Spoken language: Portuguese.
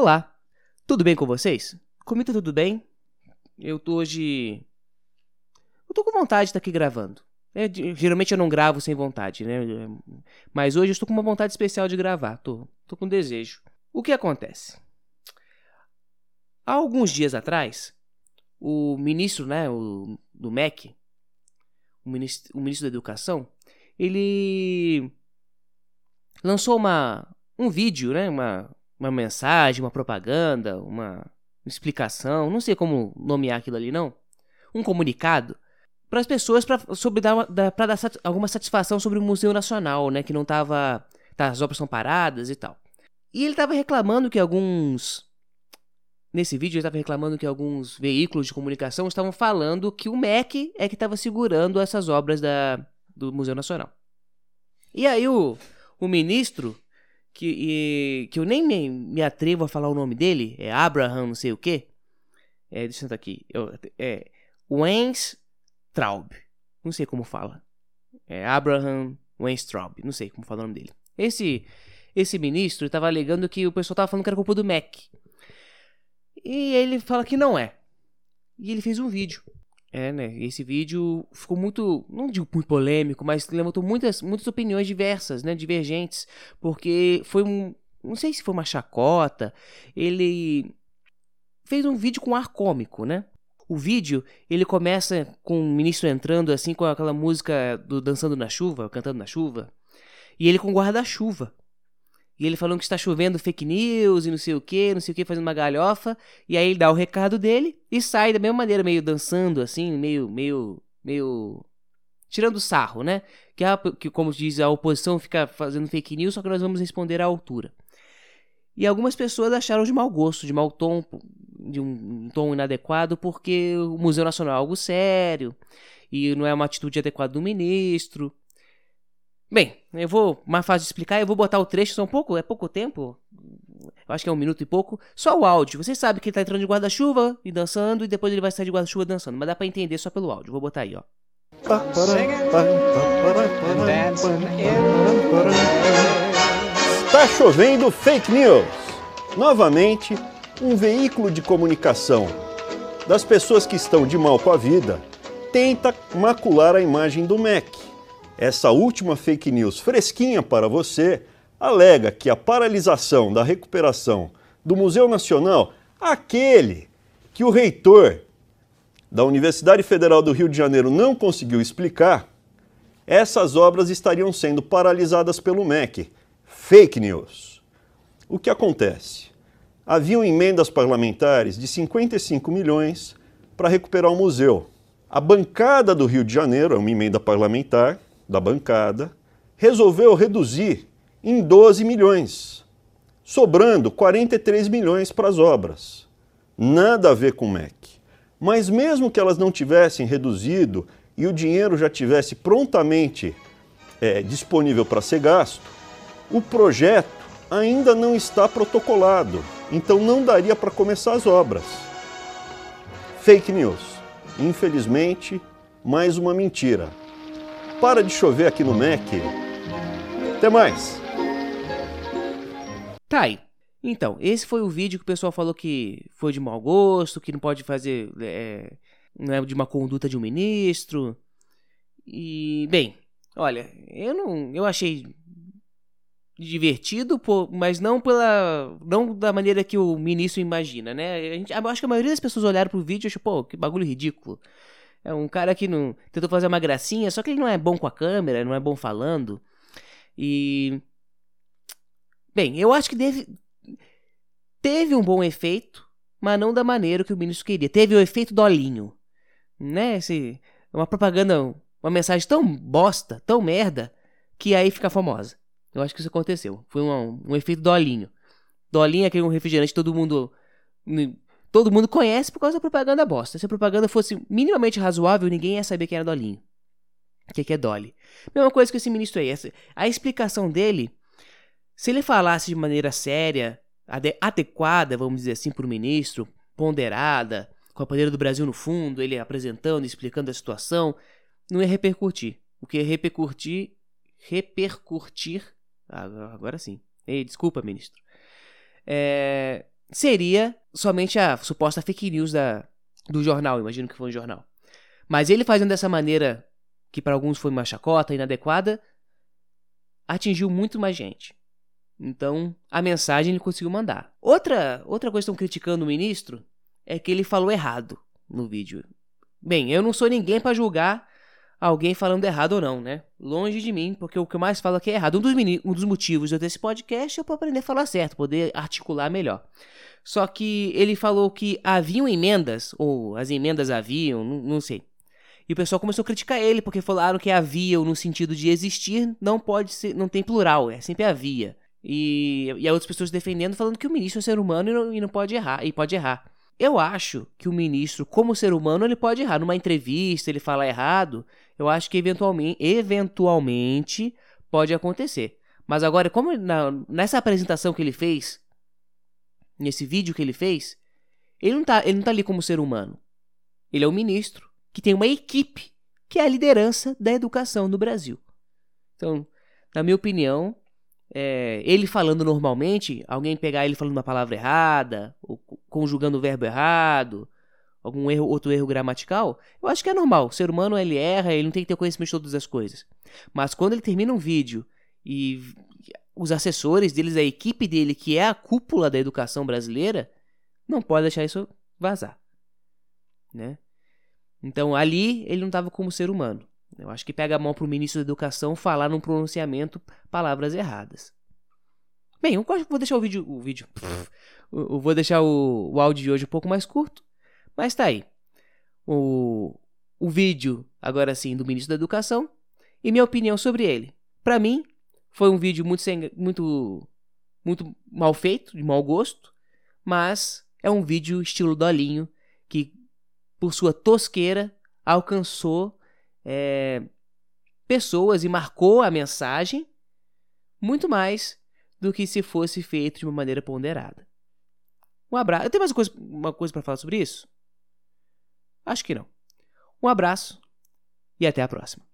Olá, tudo bem com vocês? Comigo tudo bem? Eu tô hoje. Eu tô com vontade de estar aqui gravando. É, geralmente eu não gravo sem vontade, né? Mas hoje eu estou com uma vontade especial de gravar. Tô, tô com desejo. O que acontece? Há alguns dias atrás, o ministro, né, o, do MEC, o ministro, o ministro da Educação, ele lançou uma, um vídeo, né, uma, uma mensagem, uma propaganda, uma explicação, não sei como nomear aquilo ali não, um comunicado para as pessoas para dar, para dar sat, alguma satisfação sobre o Museu Nacional, né, que não tava, tá, as obras são paradas e tal. E ele estava reclamando que alguns nesse vídeo ele estava reclamando que alguns veículos de comunicação estavam falando que o MEC é que estava segurando essas obras da, do Museu Nacional. E aí o, o ministro que, que eu nem me, me, atrevo a falar o nome dele, é Abraham não sei o quê. É, deixa eu sentar aqui. Eu, é Wens Traub. Não sei como fala. É Abraham Weinstraub. Não sei como fala o nome dele. Esse, esse ministro estava alegando que o pessoal estava falando que era culpa do Mac. E ele fala que não é. E ele fez um vídeo. É, né? Esse vídeo ficou muito, não digo muito polêmico, mas levantou muitas, muitas opiniões diversas, né? Divergentes. Porque foi um. Não sei se foi uma chacota. Ele fez um vídeo com ar cômico, né? O vídeo, ele começa com o ministro entrando assim com aquela música do Dançando na Chuva, cantando na chuva, e ele com guarda-chuva. E ele falando que está chovendo fake news e não sei o que, não sei o que, fazendo uma galhofa. E aí ele dá o recado dele e sai da mesma maneira, meio dançando, assim, meio, meio, meio. tirando sarro, né? Que, a, que, como diz, a oposição fica fazendo fake news, só que nós vamos responder à altura. E algumas pessoas acharam de mau gosto, de mau tom, de um, tom inadequado, porque o Museu Nacional é algo sério e não é uma atitude adequada do ministro. Bem, eu vou mais fácil de explicar, eu vou botar o trecho, são pouco, é pouco tempo. Eu acho que é um minuto e pouco. Só o áudio. Você sabe que ele tá entrando de guarda-chuva e dançando, e depois ele vai sair de guarda-chuva dançando. Mas dá pra entender só pelo áudio. Vou botar aí, ó. Está chovendo fake news. Novamente, um veículo de comunicação das pessoas que estão de mal com a vida tenta macular a imagem do MEC. Essa última fake news fresquinha para você alega que a paralisação da recuperação do Museu Nacional, aquele que o reitor da Universidade Federal do Rio de Janeiro não conseguiu explicar, essas obras estariam sendo paralisadas pelo MEC. Fake news. O que acontece? haviam emendas parlamentares de 55 milhões para recuperar o museu. A bancada do Rio de Janeiro, é uma emenda parlamentar da bancada, resolveu reduzir em 12 milhões, sobrando 43 milhões para as obras. Nada a ver com o MEC. Mas mesmo que elas não tivessem reduzido e o dinheiro já tivesse prontamente é, disponível para ser gasto, o projeto ainda não está protocolado então não daria para começar as obras. Fake news. Infelizmente, mais uma mentira. Para de chover aqui no MEC. Até mais. Tá aí. Então, esse foi o vídeo que o pessoal falou que foi de mau gosto, que não pode fazer. É, não é de uma conduta de um ministro. E, bem, olha, eu não. Eu achei divertido, mas não pela não da maneira que o ministro imagina, né? A gente, acho que a maioria das pessoas olharam pro vídeo e achou, pô, que bagulho ridículo. É um cara que não tentou fazer uma gracinha, só que ele não é bom com a câmera, não é bom falando. E bem, eu acho que deve teve um bom efeito, mas não da maneira que o ministro queria. Teve o efeito dolinho, né? Esse, uma propaganda, uma mensagem tão bosta, tão merda, que aí fica famosa. Eu acho que isso aconteceu. Foi um, um efeito dolinho. Dolinho é aquele um refrigerante todo mundo. Todo mundo conhece por causa da propaganda bosta. Se a propaganda fosse minimamente razoável, ninguém ia saber quem era Dolinho. O que, que é Dolly? Mesma coisa que esse ministro aí. Essa, a explicação dele, se ele falasse de maneira séria, adequada, vamos dizer assim, para o ministro, ponderada, com a bandeira do Brasil no fundo, ele apresentando, explicando a situação, não ia repercutir. O que ia repercutir, repercutir Agora sim. Ei, desculpa, ministro. É... seria somente a suposta fake news da, do jornal, imagino que foi um jornal. Mas ele fazendo dessa maneira, que para alguns foi uma chacota, inadequada, atingiu muito mais gente. Então, a mensagem ele conseguiu mandar. Outra, outra coisa que estão criticando o ministro é que ele falou errado no vídeo. Bem, eu não sou ninguém para julgar alguém falando errado ou não, né? Longe de mim, porque o que eu mais falo aqui é errado. Um dos, um dos motivos de eu ter esse podcast é para aprender a falar certo, poder articular melhor. Só que ele falou que haviam emendas, ou as emendas haviam, não, não sei. E o pessoal começou a criticar ele, porque falaram que haviam no sentido de existir, não pode ser, não tem plural, é sempre havia. E, e há outras pessoas defendendo, falando que o ministro é ser humano e não, e não pode errar, e pode errar. Eu acho que o ministro, como ser humano, ele pode errar. Numa entrevista, ele falar errado, eu acho que eventualmente, eventualmente pode acontecer. Mas agora, como na, nessa apresentação que ele fez, nesse vídeo que ele fez, ele não, tá, ele não tá ali como ser humano. Ele é o ministro que tem uma equipe que é a liderança da educação no Brasil. Então, na minha opinião, é, ele falando normalmente, alguém pegar ele falando uma palavra errada, ou conjugando o verbo errado, algum erro, outro erro gramatical, eu acho que é normal. O ser humano ele erra, ele não tem que ter conhecimento de todas as coisas. Mas quando ele termina um vídeo e os assessores deles, a equipe dele, que é a cúpula da educação brasileira, não pode deixar isso vazar, né? Então ali ele não estava como ser humano. Eu acho que pega a mão para o ministro da Educação falar num pronunciamento palavras erradas. Bem, eu vou deixar o vídeo. O vídeo. eu vou deixar o, o áudio de hoje um pouco mais curto. Mas tá aí. O, o vídeo, agora sim, do ministro da Educação. E minha opinião sobre ele. Para mim, foi um vídeo muito, sem, muito, muito mal feito, de mau gosto. Mas é um vídeo estilo Dolinho que, por sua tosqueira, alcançou é, pessoas e marcou a mensagem muito mais do que se fosse feito de uma maneira ponderada. Um abraço. Eu tenho mais uma coisa, uma coisa para falar sobre isso? Acho que não. Um abraço e até a próxima.